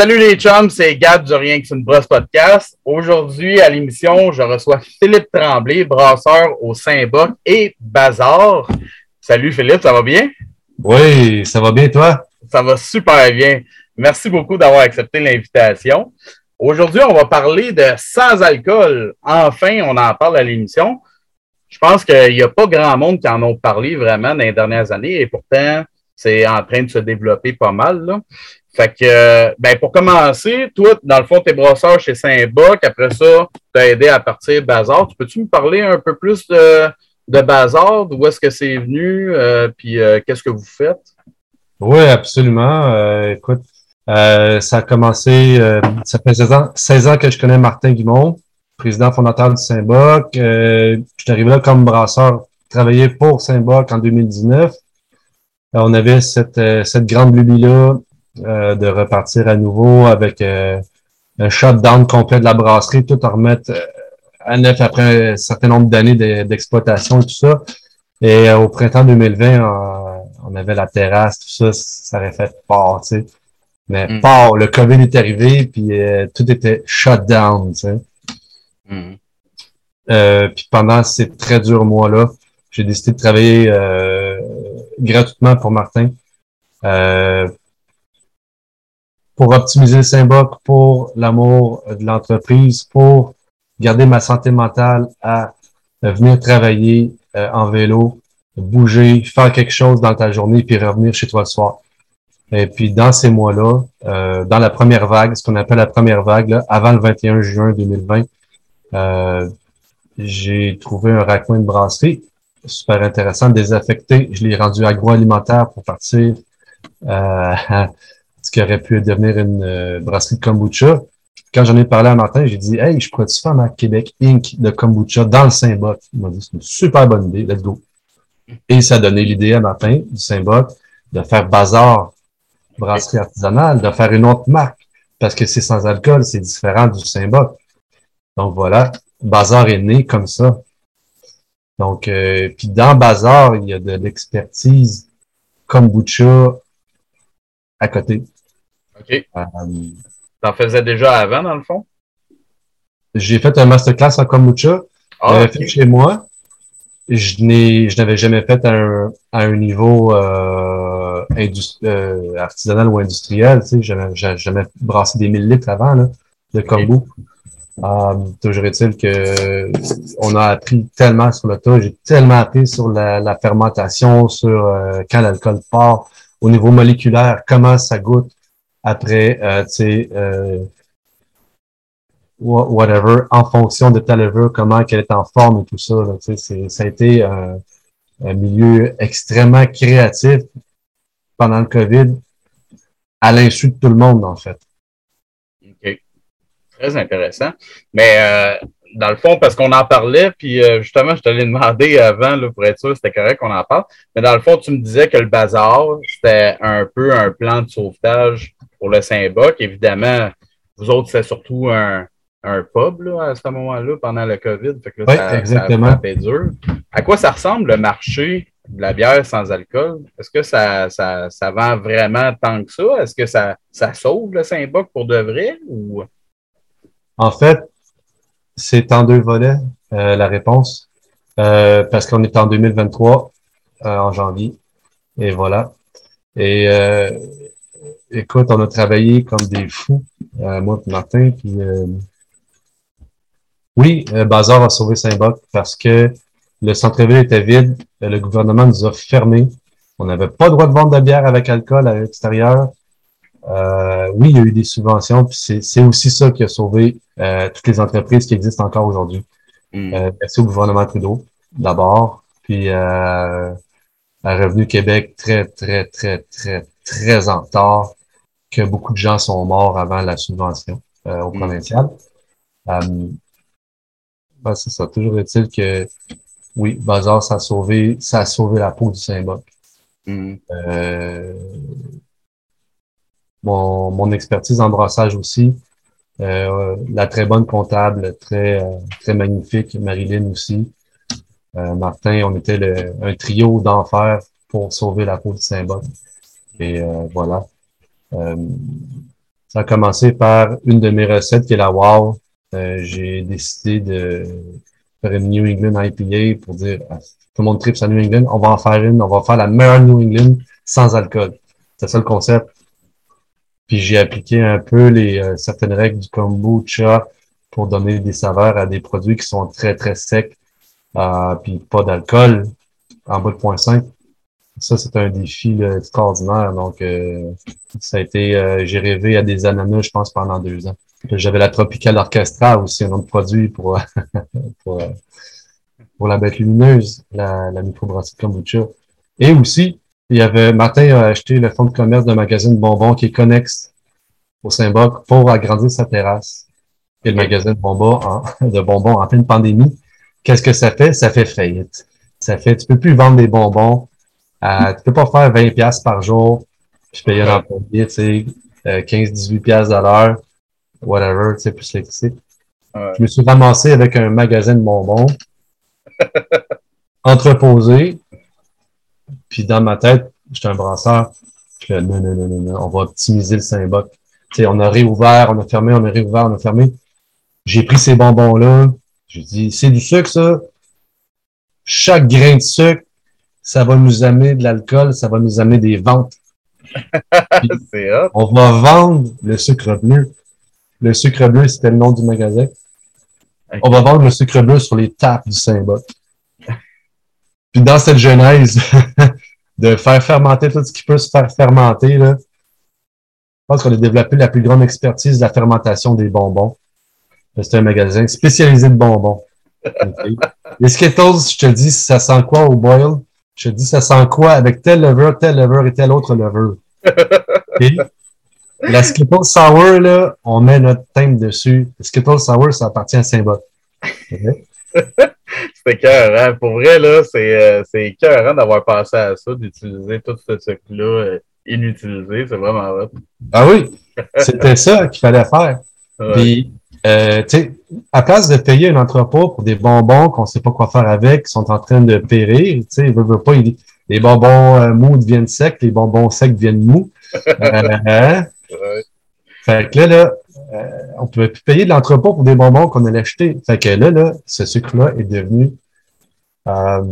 Salut les chums, c'est Gab du Rien que c'est une brosse podcast. Aujourd'hui, à l'émission, je reçois Philippe Tremblay, brasseur au Saint-Boc et Bazar. Salut Philippe, ça va bien? Oui, ça va bien toi? Ça va super bien. Merci beaucoup d'avoir accepté l'invitation. Aujourd'hui, on va parler de sans alcool. Enfin, on en parle à l'émission. Je pense qu'il n'y a pas grand monde qui en ont parlé vraiment dans les dernières années et pourtant, c'est en train de se développer pas mal. Là. Fait que, ben, pour commencer, toi, dans le fond, t'es brasseur chez Saint-Boc. Après ça, tu as aidé à partir Bazar. Tu peux-tu me parler un peu plus de, de Bazar? D'où est-ce que c'est venu? Euh, puis, euh, qu'est-ce que vous faites? Oui, absolument. Euh, écoute, ça a commencé, ça fait 16 ans, 16 ans que je connais Martin Guimond, président fondateur du Saint-Boc. je suis arrivé là comme brasseur, travailler pour Saint-Boc en 2019. on avait cette, cette grande lubie-là euh, de repartir à nouveau avec euh, un shutdown complet de la brasserie, tout en remettre euh, à neuf après un certain nombre d'années d'exploitation et tout ça. Et au printemps 2020, on, avait la terrasse, tout ça, ça aurait fait fort, tu sais. Mais mm. fort, le COVID est arrivé, puis tout était shut down, tu sais. Mm. puis pendant ces très durs mois-là, j'ai décidé de travailler gratuitement pour Martin. Euh, pour optimiser le Saint-Boc, pour l'amour de l'entreprise, pour garder ma santé mentale à venir travailler euh, en vélo, bouger, faire quelque chose dans ta journée, puis revenir chez toi le soir. Et puis dans ces mois-là, euh, dans la première vague, ce qu'on appelle la première vague, avant le 21 juin 2020, euh, j'ai trouvé un raccoin de brasserie super intéressant, désaffecté. Je l'ai rendu agroalimentaire pour partir euh, ce qui aurait pu devenir une euh, brasserie de kombucha. Quand j'en ai parlé à Martin, j'ai dit Hey, je pourrais-tu faire ma Québec Inc. de kombucha dans le Saint-Boc? Il m'a dit c'est une super bonne idée, let's go. Et ça a donné l'idée à Martin du Saint-Boc de faire bazar brasserie artisanale, de faire une autre marque, parce que c'est sans alcool, c'est différent du Saint-Boc. Donc voilà, Bazar est né comme ça. Donc, euh, puis dans Bazar, il y a de l'expertise kombucha à côté. OK. Euh, T'en faisais déjà avant, dans le fond? J'ai fait un masterclass en kombucha. Ah, fait chez moi. Je n'avais jamais fait à un, à un niveau euh, euh, artisanal ou industriel. Tu sais, j'avais jamais brassé des 1000 litres avant là, de kombu. Toujours est-il que on a appris tellement sur le tas. J'ai tellement appris sur la, la fermentation, sur euh, quand l'alcool part, au niveau moléculaire, comment ça goûte après, euh, tu sais, euh, whatever, en fonction de ta levure, comment qu'elle est en forme et tout ça. Là, ça a été un, milieu extrêmement créatif pendant le COVID, à l'insu de tout le monde, en fait. OK. Très intéressant. Mais euh, dans le fond, parce qu'on en parlait, puis euh, justement, je te l'ai demandé avant là, pour être sûr c'était correct qu'on en parle. Mais dans le fond, tu me disais que le bazar, c'était un peu un plan de sauvetage pour le Saint-Boc. Évidemment, vous autres, c'est surtout un, un pub là, à ce moment-là, pendant le COVID. Fait que là, ça, exactement. Ça dur. À quoi ça ressemble le marché de la bière sans alcool? Est-ce que ça, ça, ça vend vraiment tant que ça? Est-ce que ça, ça sauve le Saint-Boc pour de vrai? Ou... En fait, c'est en deux volets, euh, la réponse, euh, parce qu'on est en 2023, euh, en janvier, et voilà. Et écoute, on a travaillé comme des fous, moi et Martin, puis oui, Bazar a sauvé Saint-Boc parce que le centre-ville était vide, le gouvernement nous a fermés, on n'avait pas le droit de vendre de bière avec alcool à l'extérieur. Euh, oui, il y a eu des subventions, puis c'est aussi ça qui a sauvé euh, toutes les entreprises qui existent encore aujourd'hui. Mm. Euh, merci au gouvernement Trudeau, d'abord, puis à Revenu Québec très, très, très, très, très en retard, que beaucoup de gens sont morts avant la subvention au mm. provincial. Ben, c'est ça. Toujours est-il que oui, Bazar, ça a sauvé, ça a sauvé la peau du Saint-Boc. Mm mon, mon expertise en brassage aussi. Euh, la très bonne comptable, très, euh, très magnifique, Marilyn aussi. Euh, Martin, on était le, un trio d'enfer pour sauver la peau de Saint-Boc. Et voilà. Ça a commencé par une de mes recettes qui est la WOW. Euh, j'ai décidé de faire une New England IPA pour dire tout le monde tripe sa New England, on va en faire une, on va faire la meilleure New England sans alcool. C'est ça le concept. Puis j'ai appliqué un peu les euh, certaines règles du kombucha pour donner des saveurs à des produits qui sont très très secs, euh, puis pas d'alcool en bas de 0.5. Ça c'est un défi extraordinaire. Donc euh, ça a été, euh, j'ai rêvé à des ananas, je pense pendant deux ans. J'avais la Tropical Orchestra aussi, un autre produit pour pour, pour la bête lumineuse, la, la microbrasserie kombucha. Et aussi il y avait, Martin a acheté le fonds de commerce d'un magazine de bonbons qui est connexe au Saint-Boc pour agrandir sa terrasse. Et le magasin de bonbons en, de bonbons en pleine pandémie. Qu'est-ce que ça fait? Ça fait faillite. Ça fait, tu peux plus vendre des bonbons. Euh, tu peux pas faire 20 pièces par jour, puis payer un employé, tu sais, 15-18 euh, pièces à l'heure, whatever, tu sais, plus l'électricité. Je me suis ramassé avec un magasin de bonbons entreposé puis dans ma tête, j'étais un brasseur. Je non, non, non, non, on va optimiser le Saint-Boc. Tu sais, on a réouvert, on a fermé, on a réouvert, on a fermé. J'ai pris ces bonbons-là. J'ai dit, c'est du sucre, ça. Chaque grain de sucre, ça va nous amener de l'alcool, ça va nous amener des ventes. on va vendre le sucre bleu. Le sucre bleu, c'était le nom du magasin. On va vendre le sucre bleu sur les tapes du Saint-Boc. Puis dans cette genèse de faire fermenter tout ce qui peut se faire fermenter, là, je pense qu'on a développé la plus grande expertise de la fermentation des bonbons. C'est un magasin spécialisé de bonbons. Les Skittles, je te dis, ça sent quoi au boil? Je te dis, ça sent quoi avec tel lever, tel lever et tel autre lever? La Skittles Sour, là, on met notre thème dessus. Le Skittles Sour, ça appartient à Saint-Bot. c'est écœurant. Pour vrai, là, c'est, euh, c'est écœurant d'avoir pensé à ça, d'utiliser tout ce truc-là euh, inutilisé. C'est vraiment vrai. Ah oui, c'était ça qu'il fallait faire. Puis, euh, tu sais, à place de payer un entrepôt pour des bonbons qu'on ne sait pas quoi faire avec, qui sont en train de périr, tu sais, veut, veut pas, les bonbons mous deviennent secs, les bonbons secs deviennent mous. Hein? Fait que là, là, euh, on pouvait plus payer de l'entrepôt pour des bonbons qu'on allait acheter. Fait que là, là, ce sucre-là est devenu euh,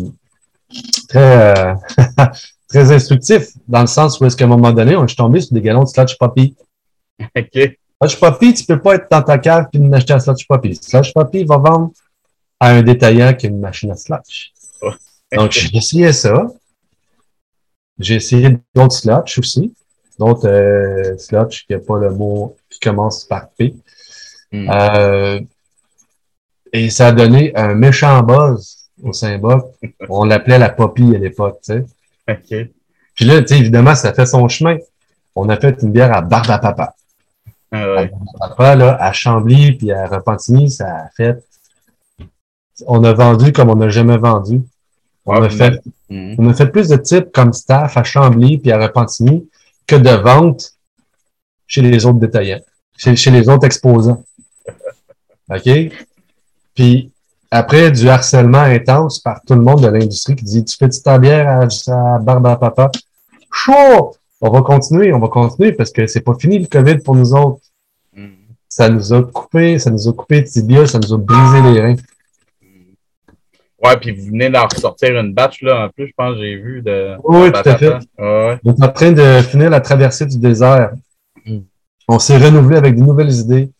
très, euh, très instructif, dans le sens où est-ce qu'à un moment donné, on est tombé sur des galons de Sludge Poppy. OK. Sludge Poppy, tu peux pas être dans ta cave et acheter un Sludge Poppy. Sludge Poppy va vendre à un détaillant qui a une machine à sludge. Oh. Donc, j'ai essayé ça. J'ai essayé d'autres sludge aussi. D'autres euh, sludge qui n'a pas le mot qui commence par P. Hmm. Euh, et ça a donné un méchant buzz au Saint-Boc. On l'appelait la Poppy à l'époque, tu sais. OK. Puis là, tu sais, évidemment, ça fait son chemin. On a fait une bière à Barbe à Papa. Ah ouais. Papa, là, à Chambly, puis à Repentigny, ça a fait... On a vendu comme on n'a jamais vendu. On, a fait, hmm. on a fait plus de types comme staff à Chambly puis à Repentigny que de vente chez les autres détaillants, chez, les autres exposants. OK? Puis après, du harcèlement intense par tout le monde de l'industrie qui dit Tu fais ta bière à, à barbe à papa? Chaud! On va continuer, on va continuer parce que c'est pas fini le COVID pour nous autres. Mm. Ça nous a coupé, ça nous a coupé de tibia, ça nous a brisé les reins. Ouais, puis vous venez d'en ressortir une batch, là, en plus, je pense, j'ai vu de. Oui, tout à fait. Ouais. On est en train de finir la traversée du désert. Mm. On s'est renouvelé avec de nouvelles idées,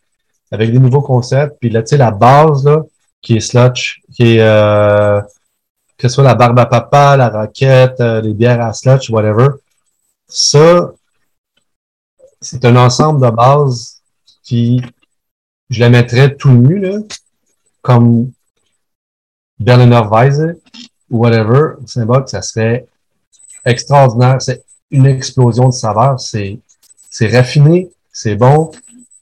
avec des nouveaux concepts. Puis là, tu sais, la base, là, qui est slotch, qui est, euh, que ce soit la barbe à papa, la raquette, euh, les bières à slotch, whatever. Ça, c'est un ensemble de bases qui, je la mettrais tout nu, là, comme Berliner Weisse ou whatever, Saint-Boc, ça serait extraordinaire. C'est une explosion de saveur. C'est, c'est raffiné, c'est bon.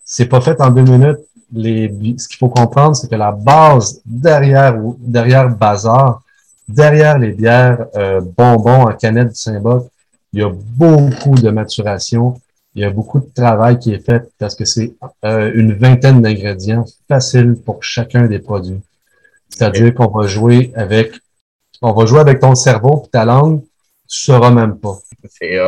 C'est pas fait en deux minutes. Les, ce qu'il faut comprendre, c'est que la base derrière, derrière Bazar, derrière les bières euh, bonbons en canette du Saint-Boc, il y a beaucoup de maturation. Il y a beaucoup de travail qui est fait parce que c'est euh, une vingtaine d'ingrédients faciles pour chacun des produits. C'est-à-dire qu'on va jouer avec, on va jouer avec ton cerveau et ta langue, tu sauras même pas.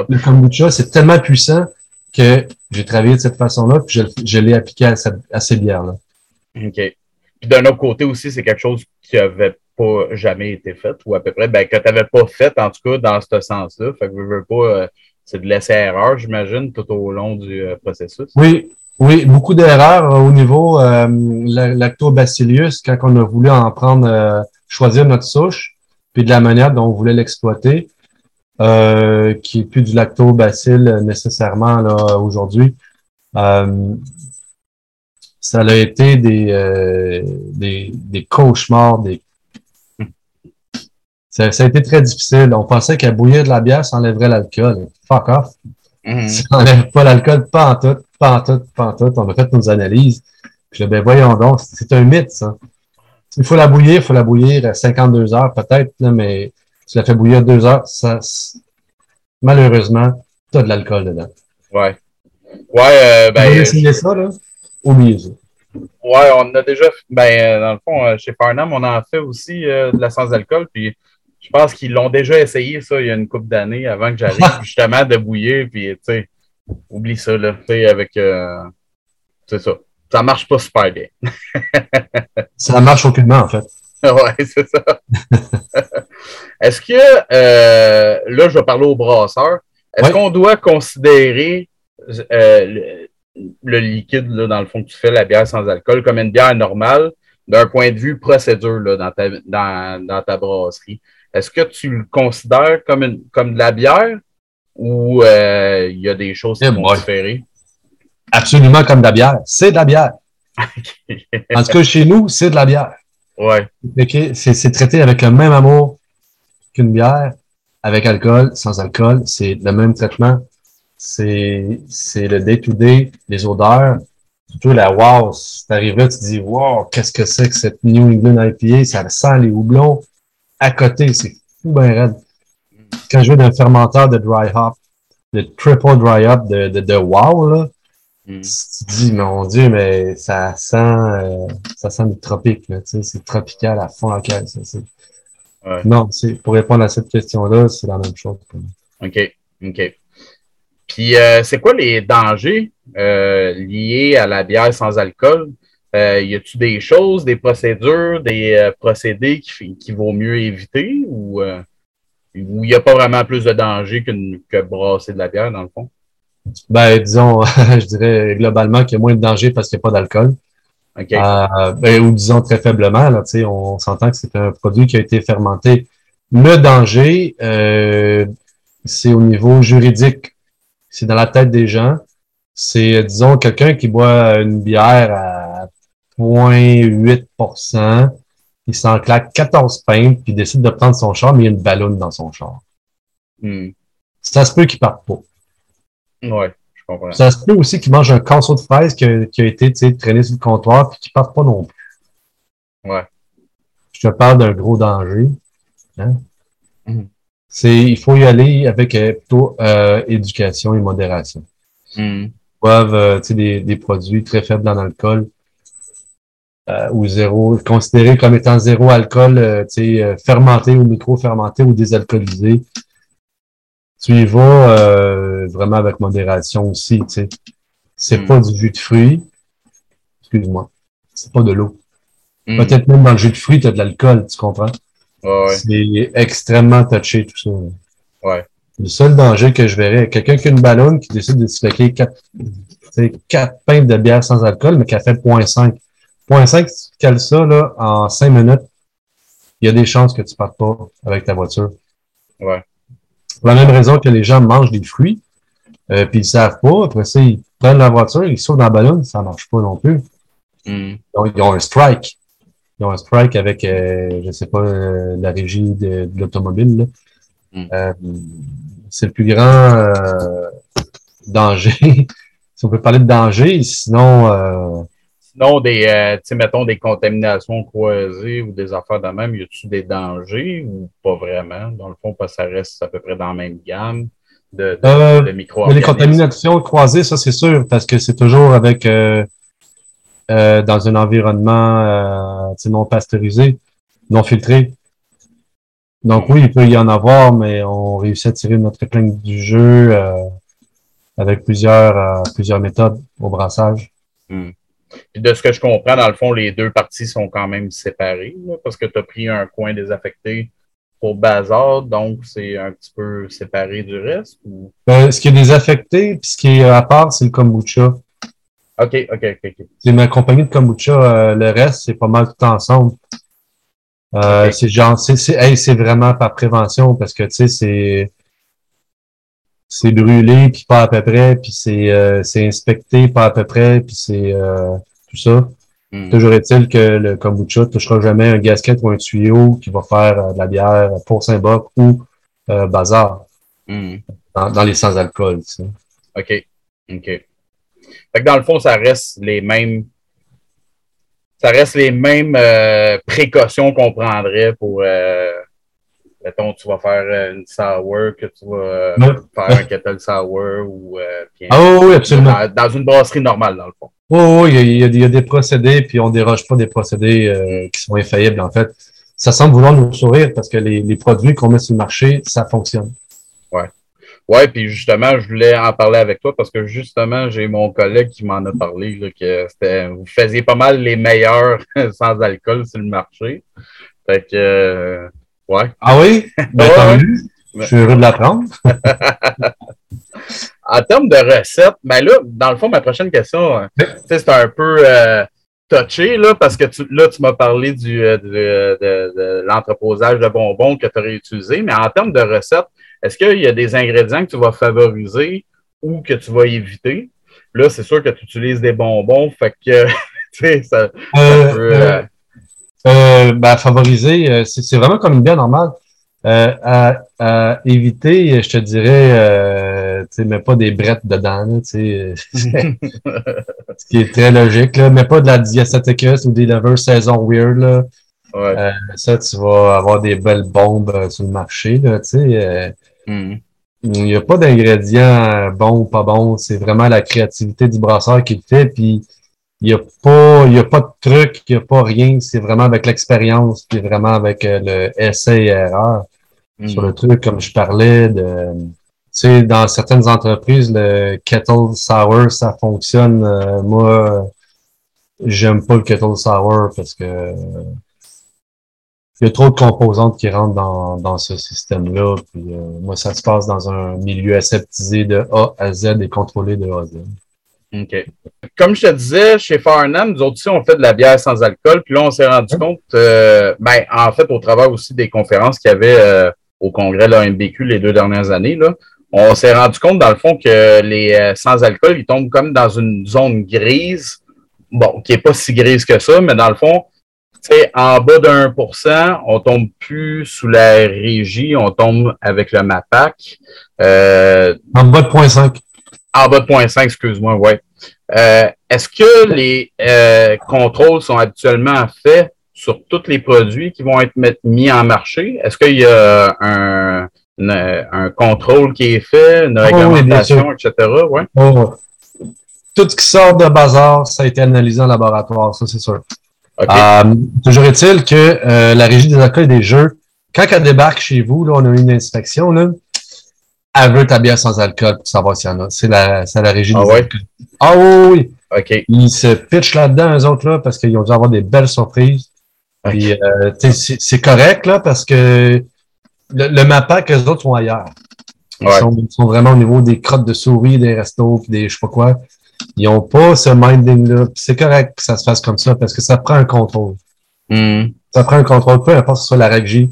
Le kombucha, c'est tellement puissant que j'ai travaillé de cette façon-là, puis je, je l'ai appliqué à, cette- à ces bières-là. OK. Puis d'un autre côté aussi, c'est quelque chose qui avait jamais été fait, ou à peu près, ben, que tu n'avais pas fait, en tout cas, dans ce sens-là. Fait que je veux pas, euh, c'est de laisser erreur, j'imagine, tout au long du euh, processus. Oui, oui, beaucoup d'erreurs euh, au niveau la- lactobacillus quand on a voulu en prendre, choisir notre souche, puis de la manière dont on voulait l'exploiter, qui est plus du lactobacille nécessairement là aujourd'hui. Ça a été des, des, des cauchemars, des ça, ça a été très difficile. On pensait qu'à bouillir de la bière, ça enlèverait l'alcool. Fuck off. Mhm. Ça n'enlève pas l'alcool, pas en tout, pas en tout, pas en tout. On a fait nos analyses. Puis là, ben voyons donc, c'est un mythe, ça. Il faut la bouillir, il faut la bouillir à 52 heures peut-être, mais tu la fais bouillir deux heures, ça, malheureusement, tu as de l'alcool dedans. Ouais. Ouais, euh, ben, veux essayer ça, là? Oubliez ça. Ouais, on a déjà, ben, euh, dans le fond, euh, chez Farnham, on en fait aussi euh, de la sans-alcool. Puis je pense qu'ils l'ont déjà essayé, ça, il y a une couple d'années avant que j'arrive, justement, de bouillir. Puis, tu sais, oublie ça, là. Tu sais, avec. euh, c'est ça. Ça marche pas super bien. Ça marche aucunement, en fait. ouais, c'est ça. Est-ce que, euh, là, je vais parler au brasseur. Est-ce Ouais. qu'on doit considérer euh, le, le liquide, là, dans le fond, que tu fais, la bière sans alcool, comme une bière normale, d'un point de vue procédure, là, dans ta, dans, dans ta brasserie? Est-ce que tu le considères comme, une, comme de la bière ou euh, il y a des choses qui Eh boy. différer? Absolument comme de la bière. C'est de la bière. En tout cas, chez nous, c'est de la bière. ouais. OK? C'est c'est traité avec le même amour qu'une bière, avec alcool, sans alcool. C'est le même traitement. C'est c'est le day-to-day, les odeurs. Surtout la wow, si t'arrives là, tu te dis wow, qu'est-ce que c'est que cette New England IPA? Ça sent les houblons à côté, c'est fou ben raide. Quand je vais d'un fermenteur de dry hop, de triple dry hop de, de, de wow, là, Mm. tu te dis, mon Dieu, mais ça sent, euh, ça sent le tropique, là, tu sais, c'est tropical à fond la caisse. ça, c'est- Ouais. Non, pour répondre à cette question-là, c'est la même chose. pour moi. OK. OK. Puis, euh, c'est quoi les dangers euh, liés à la bière sans alcool? Euh, y a-tu des choses, des procédures, des euh, procédés qui, qui vaut mieux éviter ou euh, il n'y a pas vraiment plus de danger qu'une- que brasser de la bière, dans le fond? Ben, disons, je dirais globalement qu'il y a moins de danger parce qu'il n'y a pas d'alcool. Euh, ben, ou disons très faiblement, là, on s'entend que c'est un produit qui a été fermenté. Le danger, euh, c'est au niveau juridique. C'est dans la tête des gens. C'est, euh, disons, quelqu'un qui boit une bière à 0.8% il s'en claque 14 pintes, puis il décide de prendre son char, mais il y a une ballonne dans son char. Hmm. Ça se peut qu'il parte pas. Ouais, je comprends. Ça se peut aussi qu'il mange un casseau de fraises qui a, qui a été tu sais, traîné sur le comptoir, puis qu'il parte pas non plus. Ouais. je te parle d'un gros danger. hein. Mhm. C'est, il faut y aller avec euh, plutôt euh, éducation et modération. Hmm. Ils boivent euh, tu sais, des, des produits très faibles en alcool euh, ou zéro, considérés comme étant zéro alcool, euh, tu sais, euh, fermenté ou micro-fermenté ou désalcoolisé. Tu y vas euh, vraiment avec modération aussi. tu sais. C'est Mhm. pas du jus de fruits. Excuse-moi. C'est pas de l'eau. Hmm. Peut-être même dans le jus de fruits, tu as de l'alcool, tu comprends? Ouais, ouais. C'est extrêmement touché, tout ça. Ouais. Le seul danger que je verrais, quelqu'un qui a une ballonne qui décide de se claquer quatre, quatre pintes de bière sans alcool, mais qui a fait 0.5. 0.5, si tu cales ça là, en cinq minutes, il y a des chances que tu partes pas avec ta voiture. Ouais. Pour la même raison que les gens mangent des fruits, euh, puis ils savent pas, après ça, ils prennent la voiture, ils sautent dans la ballonne, ça marche pas non plus. Hmm. Donc, ils ont un strike. Ils ont un strike avec, euh, je sais pas, euh, la régie de, de l'automobile. Mm. Euh, c'est le plus grand danger. si on peut parler de danger, sinon, euh, Sinon, des, euh, mettons des contaminations croisées ou des affaires de même, y a-tu des dangers ou pas vraiment? Dans le fond, parce que ça reste à peu près dans la même gamme de, de, Euh, de les contaminations croisées, ça c'est sûr, parce que c'est toujours avec euh, euh, dans un environnement non pasteurisé, non filtré. Donc oui, il peut y en avoir, mais on réussit à tirer notre épingle du jeu. avec plusieurs, plusieurs méthodes au brassage. De ce que je comprends, dans le fond, les deux parties sont quand même séparées, parce que tu as pris un coin désaffecté pour Bazar, donc c'est un petit peu séparé du reste? Ou... Ben, ce qui est désaffecté, puis ce qui est à part, c'est le kombucha. OK, OK, OK. C'est ma compagnie de kombucha. Euh, le reste, c'est pas mal tout ensemble. Euh, C'est genre, c'est vraiment par prévention parce que, tu sais, c'est c'est brûlé, puis pas à peu près, puis c'est euh, inspecté, pas à peu près, puis c'est euh, tout ça. Hmm. Toujours est-il que le kombucha ne touchera jamais un gasket ou un tuyau qui va faire euh, de la bière pour Saint-Boc ou euh, Bazar hmm. dans, les sans-alcool. Tu sais. OK. OK. Fait que dans le fond, ça reste les mêmes. Ça reste les mêmes précautions qu'on prendrait pour mettons, tu vas faire euh, une sour, que tu vas euh, faire un kettle sour ou euh, ah, oui, absolument. Dans, une brasserie normale, dans le fond. Oui, oui, il y, a, des procédés, puis on ne déroge pas des procédés qui sont infaillibles, en fait. Ça semble vouloir nous sourire parce que les, les produits qu'on met sur le marché, ça fonctionne. Oui. Oui, puis justement, je voulais en parler avec toi parce que justement, j'ai mon collègue qui m'en a parlé, là, que vous faisiez pas mal les meilleurs sans alcool sur le marché. Fait que Ouais. Ah oui? Ben, Je suis heureux de l'apprendre. en termes de recettes, ben là, dans le fond, ma prochaine question, euh, c'est un peu euh, touché, là, parce que tu, là, tu m'as parlé du, euh, de, de, l'entreposage de bonbons que tu aurais utilisé, mais en termes de recettes, est-ce qu'il y a des ingrédients que tu vas favoriser ou que tu vas éviter? Là, c'est sûr que tu utilises des bonbons, fait que, tu sais, ça, peut... Euh, ben, favoriser, euh, c'est vraiment comme une bière normale. Euh, à, éviter, je te dirais, euh, tu sais, mais pas des brettes dedans, tu sais, ce qui est très logique, là, mais pas de la diastaticus ou des levers saison weird, là. Ouais. Euh, ça, tu vas avoir des belles bombes euh, sur le marché, là, tu sais. Mm. Il n'y a pas d'ingrédients bons ou pas bons, c'est vraiment la créativité du brasseur qui le fait, puis il n'y a pas il y a pas de truc, il n'y a pas rien. C'est vraiment avec l'expérience, puis vraiment avec euh, le essai et erreur. Sur le hmm. truc, comme je parlais de tu sais, dans certaines entreprises, le kettle sour, ça fonctionne. Euh, moi, j'aime pas le kettle sour parce que il y a trop de composantes qui rentrent dans, dans ce système-là. Puis euh, moi, ça se passe dans un milieu aseptisé de A à Z et contrôlé de A à Z. OK. Comme je te disais, chez Farnham, nous autres aussi, on fait de la bière sans alcool. Puis là, on s'est rendu compte, euh, ben, en fait, au travers aussi des conférences qu'il y avait euh, au congrès de l'AMBQ les deux dernières années, là, on s'est rendu compte, dans le fond, que les euh, sans-alcool, ils tombent comme dans une zone grise, bon, qui n'est pas si grise que ça, mais dans le fond, en bas de 1 on tombe plus sous la régie, on tombe avec le MAPAC. en bas de 0.5. En bas de 0.5, excuse-moi, ouais. Euh, est-ce que les euh, contrôles sont habituellement faits sur tous les produits qui vont être mis en marché? Est-ce qu'il y a un, un, contrôle qui est fait, une réglementation, etc.? Ouais. Oh, tout ce qui sort de bazar, ça a été analysé en laboratoire, ça c'est sûr. Euh, toujours est-il que la régie des accueils des jeux, quand elle débarque chez vous, là, on a une inspection, là, elle veut ta bière sans alcool pour savoir s'il y en a. C'est la, c'est la régie ah des ouais? Ah oui, OK. Ils se pitchent là-dedans, eux autres, là, parce qu'ils ont dû avoir des belles surprises. Puis, euh, c'est, correct, là, parce que le, le MAPAC, eux autres sont ailleurs. Ils, sont, sont, vraiment au niveau des crottes de souris, des restos, puis des je sais pas quoi. Ils ont pas ce minding-là. c'est correct que ça se fasse comme ça, parce que ça prend un contrôle. Hmm. Ça prend un contrôle, peu importe si ce soit la régie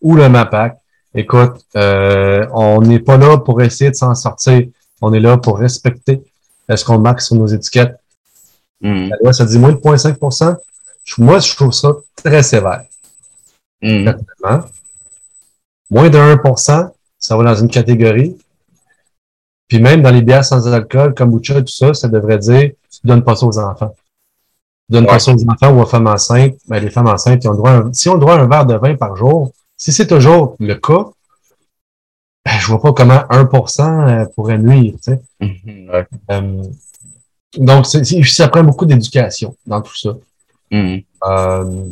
ou le MAPAC. Écoute, euh, on n'est pas là pour essayer de s'en sortir. On est là pour respecter ce qu'on marque sur nos étiquettes. Mm. La loi, ça dit moins de 0,5% Moi, je trouve ça très sévère. Mm. Moins de 1% ça va dans une catégorie. Puis même dans les bières sans alcool, comme kombucha, tout ça, ça devrait dire tu donnes pas ça aux enfants. Tu donnes pas ça aux enfants ou aux femmes enceintes. Ben, les femmes enceintes, ils ont droit si on à un verre de vin par jour, si c'est toujours le cas, ben, je vois pas comment 1% euh, pourrait nuire. Tu sais. Mm-hmm, euh, donc, ça prend beaucoup d'éducation dans tout ça. Mm-hmm. Euh,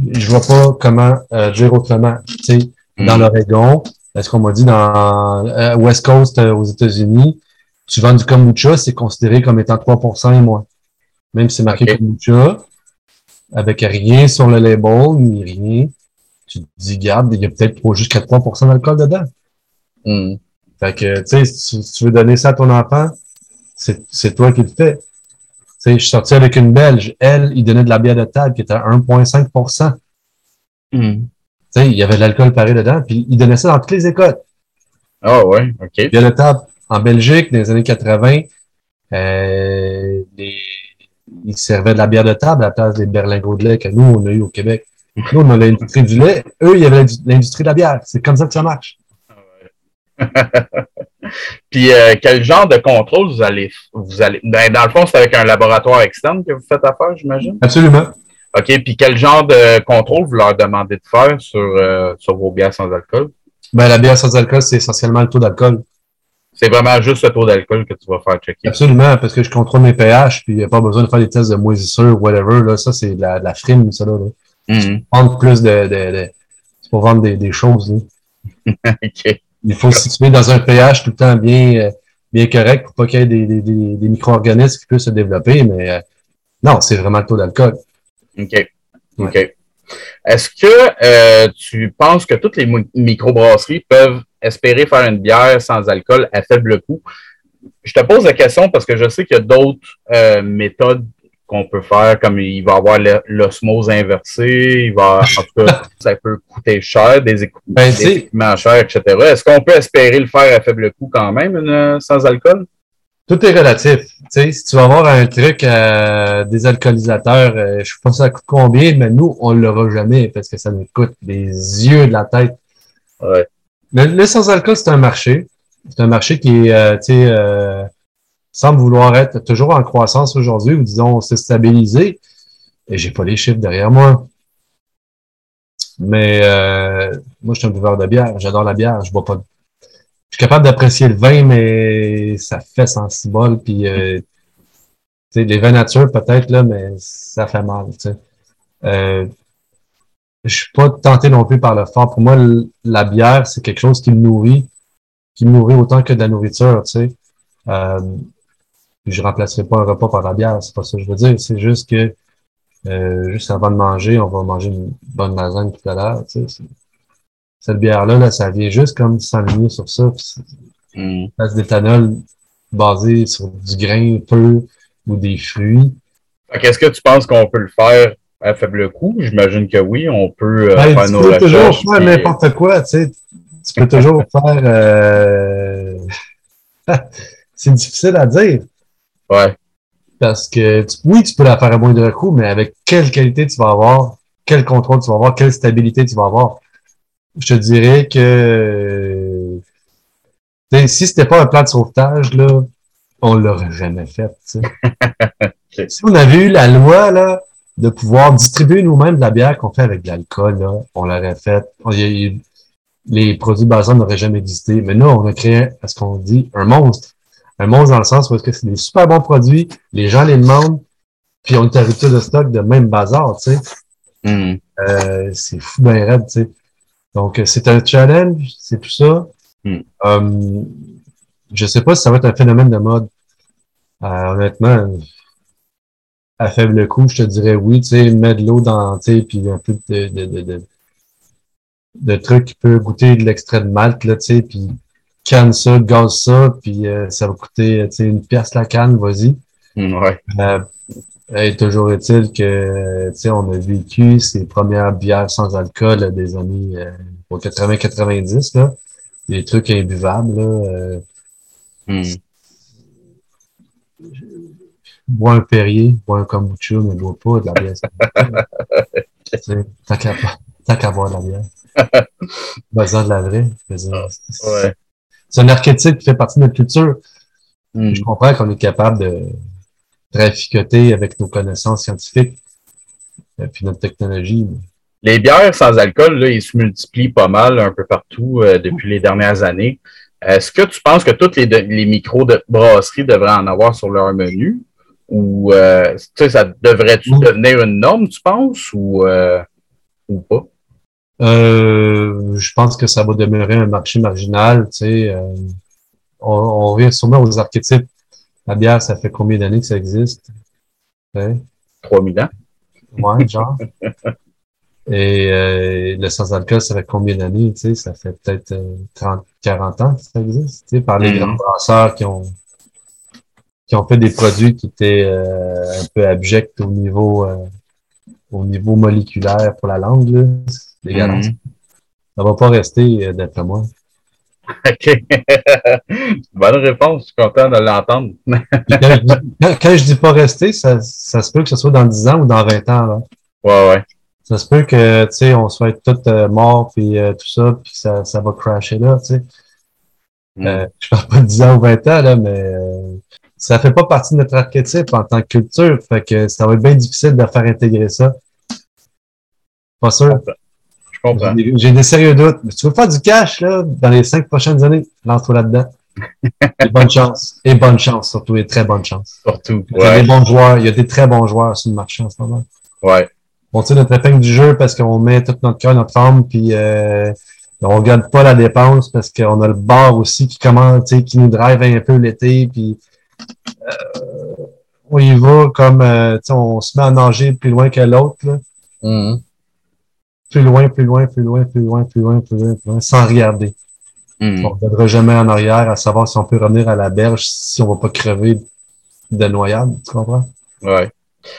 je vois pas comment euh, dire autrement. Tu sais, Dans mm-hmm. l'Oregon, est-ce qu'on m'a dit dans West Coast aux États-Unis, tu vends du kombucha, c'est considéré comme étant 3% et moins. Même si c'est marqué kombucha, avec rien sur le label, ni rien, tu te dis, garde, il y a peut-être jusqu'à 3% d'alcool dedans. Hmm. Fait que, tu sais, si tu veux donner ça à ton enfant, c'est toi qui le fais. Tu sais, je suis sorti avec une Belge. Elle, il donnait de la bière de table qui était à 1,5 hmm. Tu sais, il y avait de l'alcool pareil dedans, puis il donnait ça dans toutes les écoles. Ah oh, ouais, OK. Bière de table en Belgique, dans les années 80, euh, les, ils servaient de la bière de table à la place des berlingots de lait que nous, on a eu au Québec. Nous, on a l'industrie du lait. Eux, il y avait l'industrie de la bière. C'est comme ça que ça marche. Puis euh, quel genre de contrôle vous allez vous allez ben, dans le fond c'est avec un laboratoire externe que vous faites affaire j'imagine? Absolument. OK puis quel genre de contrôle vous leur demandez de faire sur euh, sur vos bières sans alcool? Ben la bière sans alcool c'est essentiellement le taux d'alcool. C'est vraiment juste le taux d'alcool que tu vas faire checker. Absolument parce que je contrôle mes pH puis il n'y a pas besoin de faire des tests de moisissure whatever là ça c'est de la, la frime ça là. Mm-hmm. Vendre plus de, de, c'est pour vendre des, des choses. OK. Il faut se situer dans un pH tout le temps bien, euh, bien correct pour pas qu'il y ait des, des, des, micro-organismes qui puissent se développer, mais euh, non, c'est vraiment le taux d'alcool. OK. OK. Est-ce que euh, tu penses que toutes les microbrasseries peuvent espérer faire une bière sans alcool à faible coût? Je te pose la question parce que je sais qu'il y a d'autres méthodes qu'on peut faire, comme il va avoir l'osmose inversée, il va, en tout cas, ça peut coûter cher, des, ben, équipements chers, etc. Est-ce qu'on peut espérer le faire à faible coût quand même, sans alcool? Tout est relatif. sais, si tu vas avoir un truc à des alcoolisateurs, euh, je sais pas ça coûte combien, mais nous, on l'aura jamais parce que ça nous coûte des yeux de la tête. Ouais. Le, sans-alcool, c'est un marché. C'est un marché qui est, euh, tu sais, euh, semble vouloir être toujours en croissance aujourd'hui, ou disons, s'est stabilisé. Et j'ai pas les chiffres derrière moi. Mais euh, moi, je suis un buveur de bière. J'adore la bière. Je bois pas. Je suis capable d'apprécier le vin, mais ça fait sans bol. Puis, euh, les vins nature, peut-être, là, mais ça fait mal. sais. Euh, je suis pas tenté non plus par le fort. Pour moi, la bière, c'est quelque chose qui me nourrit, qui me nourrit autant que de la nourriture. Tu sais. Euh, je remplacerai pas un repas par la bière, c'est pas ça que je veux dire. C'est juste que euh, juste avant de manger, on va manger une bonne lasagne tout à l'heure. Tu sais, cette bière-là, là, ça vient juste comme s'enligner sur ça. Mm. D'éthanol basé sur du grain peu ou des fruits. Qu'est-ce que tu penses qu'on peut le faire à faible coût? J'imagine que oui, on peut euh, ben, faire nos recherches. Tu peux toujours faire n'importe quoi, tu sais. Tu peux toujours faire... Euh... c'est difficile à dire. Ouais. Parce que oui, tu peux la faire à moindre coût, mais avec quelle qualité tu vas avoir, quel contrôle tu vas avoir, quelle stabilité tu vas avoir. Je te dirais que si c'était pas un plan de sauvetage, là, on l'aurait jamais fait. Si on avait eu la loi là, de pouvoir distribuer nous-mêmes de la bière qu'on fait avec de l'alcool, on l'aurait fait. les produits basants n'auraient jamais existé. Mais nous, on a créé, à ce qu'on dit, un monstre un monstre dans le sens où est-ce que c'est des super bons produits, les gens les demandent, puis on est à de stock de même bazar, tu sais. Hmm. Euh, c'est fou bien raide, tu sais. Donc, euh, c'est un challenge, c'est tout ça. Mm. Euh, je sais pas si ça va être un phénomène de mode. honnêtement, à faible coût, je te dirais oui, tu sais, mettre de l'eau dans, tu sais, puis un peu de, de, de, de, de trucs qui peut goûter de l'extrait de malt, là, tu sais, puis canne ça, gaz ça, puis euh, ça va coûter une pièce la canne, vas-y. Mm, ouais. Euh, et toujours est-il que on a vécu ces premières bières sans alcool des années euh, 80-90, là. Des trucs imbuvables. Là, euh, mm. Bois un Perrier, bois un kombucha, mais bois pas de la bière. T'as qu'à boire de la bière. Besoin de la vraie. Ouais c'est un archétype qui fait partie de notre culture. Hmm. Je comprends qu'on est capable de traficoter avec nos connaissances scientifiques et euh, puis notre technologie. Les bières sans alcool, là, ils se multiplient pas mal un peu partout euh, depuis les dernières années. Est-ce que tu penses que toutes les, les micros de brasseries devraient en avoir sur leur menu? Ou euh, ça devrait-tu devenir une norme, tu penses, ou, ou pas? Euh, je pense que ça va demeurer un marché marginal. Tu sais, euh, on, revient sûrement aux archétypes. La bière, ça fait combien d'années que ça existe? Ouais. 3000 ans. Ouais, genre. Et euh, le sans-alcool, ça fait combien d'années? Tu sais, ça fait peut-être 30, euh, 40 ans que ça existe, tu sais, par les mm-hmm. grands brasseurs qui ont qui ont fait des produits qui étaient euh, un peu abjects au niveau au niveau moléculaire pour la langue, là. Les mm-hmm. Ça va pas rester, d'après moi. OK. Bonne réponse, je suis content de l'entendre. quand, je dis, pas rester, ça, ça se peut que ce soit dans 10 ans ou dans 20 ans. Là. Ouais, ouais. Ça se peut que, tu sais, on soit tous euh, morts, puis euh, tout ça, puis ça, ça va crasher là, tu sais. Mm. Euh, je parle pas de 10 ans ou 20 ans, là, mais euh, ça fait pas partie de notre archétype en tant que culture. Fait que ça va être bien difficile de faire intégrer ça. Pas sûr. Comprends. J'ai des sérieux doutes. Mais tu veux faire du cash, là, dans les cinq prochaines années, lance-toi là-dedans. et bonne chance. Et bonne chance, surtout, et très bonne chance. Surtout. Il y a des bons joueurs, il y a des très bons joueurs sur le marché en ce moment. Ouais on tire notre épingle du jeu parce qu'on met tout notre cœur, notre âme, puis euh, on regarde pas la dépense parce qu'on a le bar aussi qui commence, qui nous drive un peu l'été, puis euh, on y va comme euh, on se met à nager plus loin que l'autre. Mm-hmm. Plus loin, plus loin, plus loin, plus loin, plus loin, plus loin, plus loin, sans regarder. Mm-hmm. On ne reviendra jamais en arrière à savoir si on peut revenir à la berge si on va pas crever de noyade, tu comprends? Ouais.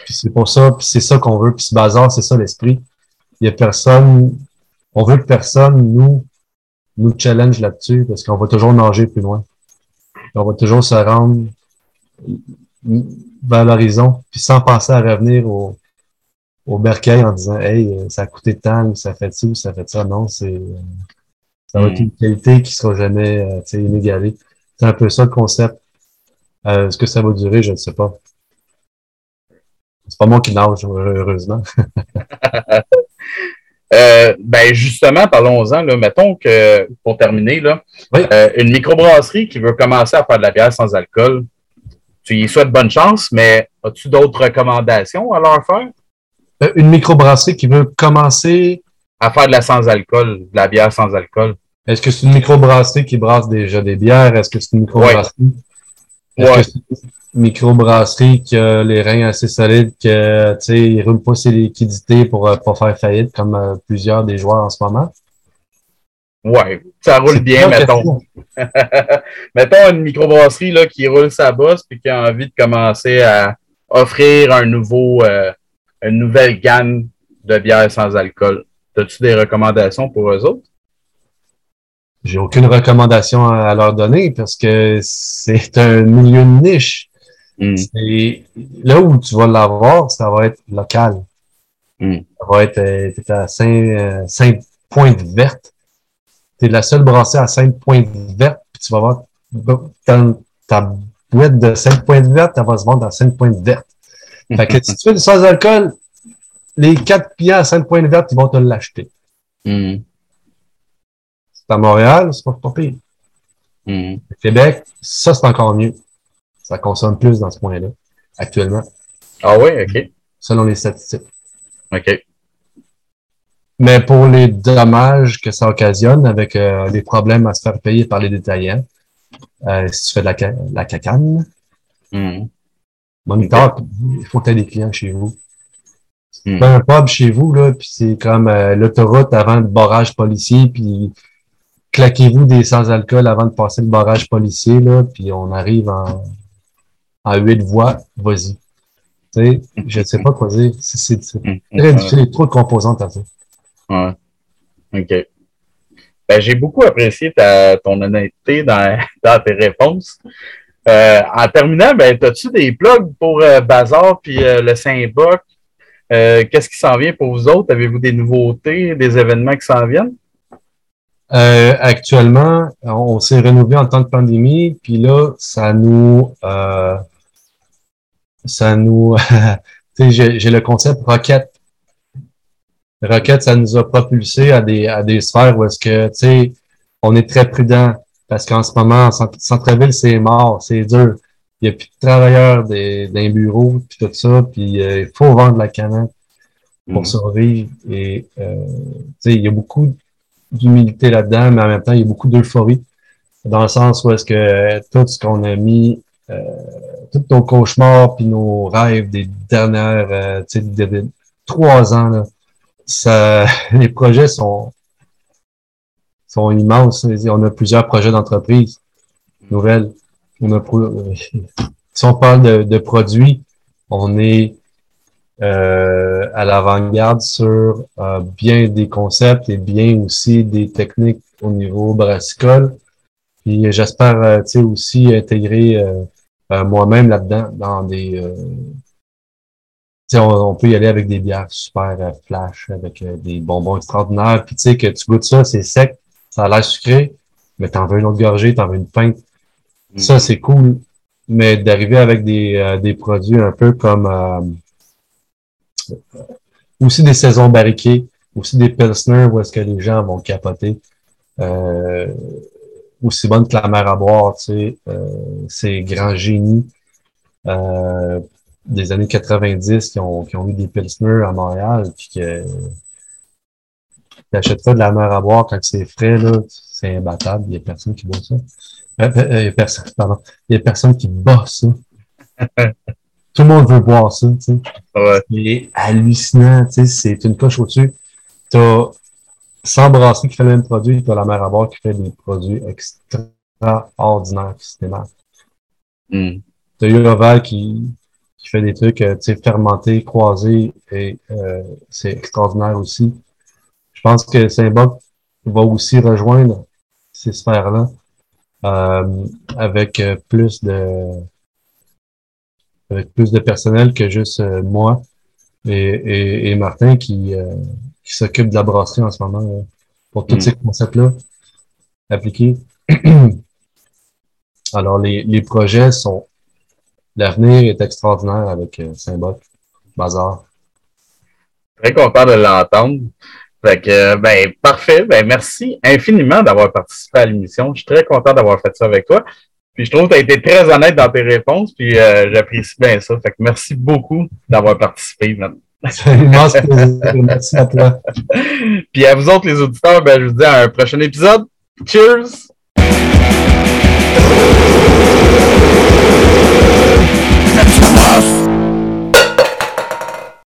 Puis c'est pour ça, puis c'est ça qu'on veut. Puis ce bazar, c'est ça l'esprit. Il y a personne, on veut que personne nous, nous challenge là-dessus parce qu'on va toujours nager plus loin. On va toujours se rendre vers l'horizon, puis sans penser à revenir au, au bercail en disant Hey, ça a coûté tant, ça fait ci ou ça fait ça. Non, c'est ça va être une qualité qui sera jamais euh, inégalée. C'est un peu ça le concept. Euh, Est-ce que ça va durer? Je ne sais pas. C'est pas moi qui nage, heureusement. euh, ben justement, parlons-en. Mettons que, pour terminer, là, euh, une microbrasserie qui veut commencer à faire de la bière sans alcool, tu y souhaites bonne chance, mais as-tu d'autres recommandations à leur faire? Euh, une microbrasserie qui veut commencer à faire de la sans-alcool, de la bière sans alcool. Est-ce que c'est une microbrasserie qui brasse déjà des bières? Est-ce que c'est une microbrasserie? Ouais microbrasserie qui a les reins assez solides, que tu sais, il roule pas ses liquidités pour euh, pas faire faillite comme euh, plusieurs des joueurs en ce moment? Ouais, ça roule bien, mettons. mettons une microbrasserie là, qui roule sa bosse puis qui a envie de commencer à offrir un nouveau, euh, une nouvelle gamme de bière sans alcool. As-tu des recommandations pour eux autres? J'ai aucune recommandation à leur donner parce que c'est un milieu de niche. Mm. Là où tu vas l'avoir, ça va être local. Mm. Ça va être euh, à Saint, pointe verte. Tu es la seule brassée à Sainte Pointe verte, puis tu vas voir ta, ta boîte de Sainte Pointe verte, elle va se vendre à Sainte Pointe verte. Fait que si tu fais du sans alcool, les quatre clients à Sainte Pointe verte, ils vont te l'acheter. Mm. C'est à Montréal, c'est pas, pas pire. Québec, ça c'est encore mieux ça consomme plus dans ce point-là, actuellement. Ah oui, OK. Selon les statistiques. OK. Mais pour les dommages que ça occasionne avec euh, les problèmes à se faire payer par les détaillants, euh, si tu fais de la, la cacane, mmh. Moniteur, il faut que tu aies des clients chez vous. Mm. un pub chez vous, là, puis c'est comme euh, l'autoroute avant le barrage policier, puis claquez-vous des sans-alcool avant de passer le barrage policier, là, puis on arrive en en huit voix, vas-y. Tu sais, je ne sais pas quoi dire. C'est très difficile, il y a trop de composantes à ça. Ouais. OK. Ben, j'ai beaucoup apprécié ta, ton honnêteté dans, dans tes réponses. Euh, en terminant, ben, as-tu des plugs pour euh, Bazar puis euh, le Saint-Boc? Qu'est-ce qui s'en vient pour vous autres? Avez-vous des nouveautés, des événements qui s'en viennent? actuellement, on s'est renouvelé en temps de pandémie, puis là, ça nous ça nous. j'ai le concept Rocket. Rocket, ça nous a propulsé à des, à des sphères où est-ce que, tu sais, on est très prudent parce qu'en ce moment, centre-ville, c'est mort, c'est dur. Il n'y a plus de travailleurs d'un bureau, puis tout ça, puis euh, il faut vendre la canette pour mm. survivre. Et, euh, tu sais, il y a beaucoup d'humilité là-dedans, mais en même temps, il y a beaucoup d'euphorie. dans le sens où est-ce que tout ce qu'on a mis, euh, tous nos cauchemars puis nos rêves des dernières, euh, tu sais, trois ans, là, ça, les projets sont, sont immenses. On a plusieurs projets d'entreprise nouvelles. On a, si on parle de, de produits, on est euh, à l'avant-garde sur euh, bien des concepts et bien aussi des techniques au niveau brassicole. Puis j'espère euh, aussi intégrer moi-même là-dedans dans des on, on, peut y aller avec des bières super flash, avec des bonbons extraordinaires. Puis tu sais que tu goûtes ça, c'est sec, ça a l'air sucré, mais t'en veux une autre gorgée, t'en veux une pinte. Ça, mm. c'est cool. Mais d'arriver avec des, des produits un peu comme aussi des saisons barriquées, aussi des pilsners où est-ce que les gens vont capoter. Euh, aussi bonne que la mer à boire, tu sais, euh, ces grands génies euh, des années 90 qui ont, qui ont eu des pilsners à Montréal, puis que t'achètes pas de la mer à boire quand c'est frais, là, c'est imbattable, il y a personne qui boit ça. Euh, euh, il y a personne, pardon, il y a personne qui bat ça. Tout le monde veut boire ça, tu sais. C'est hallucinant, tu sais, c'est une coche au-dessus. T'as 100 brasseries qui font le même produit, t'as la mer à boire qui fait des produits extraordinaires, systématiques. Mm. T'as eu Oval qui, qui fait des trucs, euh, tu sais, fermentés, croisés, et euh, c'est extraordinaire aussi. Je pense que Saint-Boc va aussi rejoindre ces sphères-là euh, avec euh, plus de avec plus de personnel que juste euh, moi et, et, Martin qui, euh, qui s'occupe de la brasserie en ce moment euh, pour tous mm. ces concepts-là appliqués. Alors, les, les projets sont... L'avenir est extraordinaire avec Saint-Boc, Bazar. Très content de l'entendre. Fait que, ben, parfait. Ben, merci infiniment d'avoir participé à l'émission. Je suis très content d'avoir fait ça avec toi. Puis je trouve que tu as été très honnête dans tes réponses, puis euh, j'apprécie bien ça. Fait que merci beaucoup d'avoir participé. merci à toi. puis à vous autres, les auditeurs, ben, je vous dis à un prochain épisode. Cheers!